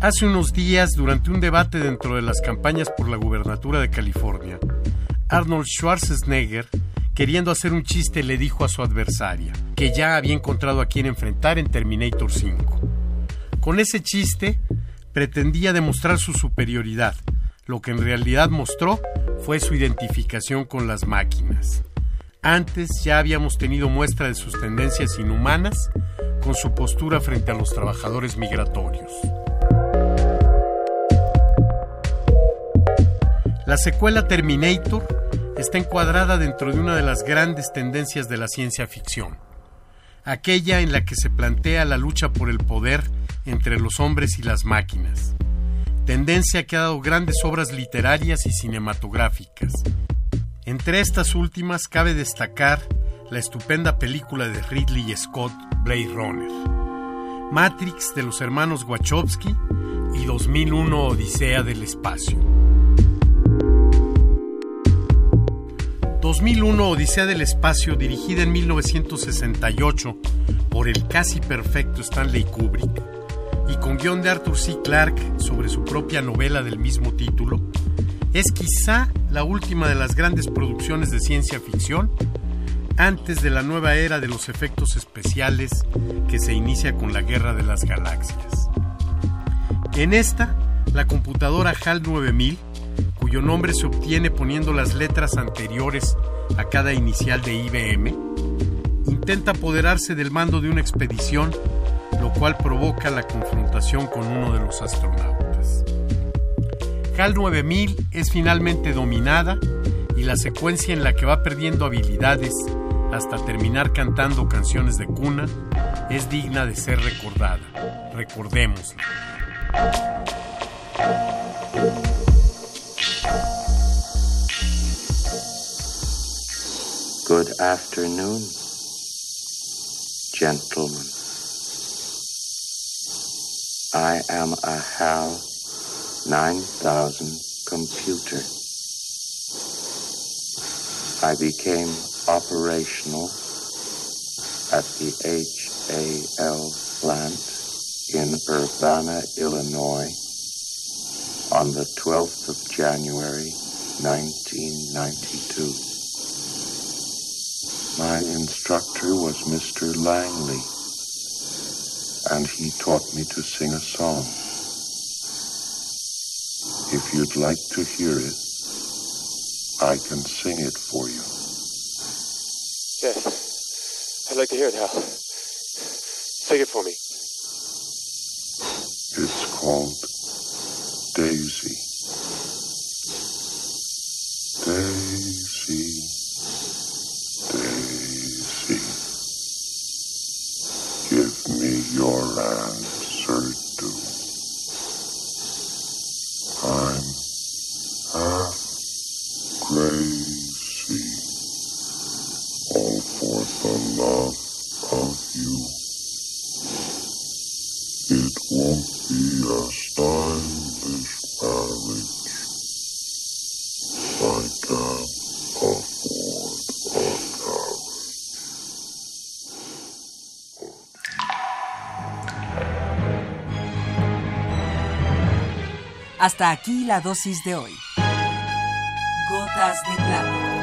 Hace unos días, durante un debate dentro de las campañas por la gubernatura de California, Arnold Schwarzenegger, queriendo hacer un chiste, le dijo a su adversaria que ya había encontrado a quien enfrentar en Terminator 5. Con ese chiste, pretendía demostrar su superioridad. Lo que en realidad mostró fue su identificación con las máquinas. Antes ya habíamos tenido muestra de sus tendencias inhumanas con su postura frente a los trabajadores migratorios. La secuela Terminator está encuadrada dentro de una de las grandes tendencias de la ciencia ficción, aquella en la que se plantea la lucha por el poder entre los hombres y las máquinas, tendencia que ha dado grandes obras literarias y cinematográficas. Entre estas últimas cabe destacar la estupenda película de Ridley Scott, Blade Runner, Matrix de los hermanos Wachowski y 2001 Odisea del Espacio. 2001 Odisea del Espacio, dirigida en 1968 por el casi perfecto Stanley Kubrick y con guion de Arthur C. Clarke sobre su propia novela del mismo título, es quizá la última de las grandes producciones de ciencia ficción antes de la nueva era de los efectos especiales que se inicia con la Guerra de las Galaxias. En esta, la computadora HAL 9000 cuyo nombre se obtiene poniendo las letras anteriores a cada inicial de IBM, intenta apoderarse del mando de una expedición, lo cual provoca la confrontación con uno de los astronautas. HAL 9000 es finalmente dominada y la secuencia en la que va perdiendo habilidades hasta terminar cantando canciones de cuna es digna de ser recordada. Recordémosla. Good afternoon, gentlemen. I am a HAL 9000 computer. I became operational at the HAL plant in Urbana, Illinois on the 12th of January, 1992. My instructor was Mr. Langley, and he taught me to sing a song. If you'd like to hear it, I can sing it for you. Yes. I'd like to hear it, Hal. Sing it for me. It's called Daisy. Daisy. All for the love of you. It won't be a stylish marriage. I can't afford a carriage. Hasta aquí la dosis de hoy. Gotas de plata.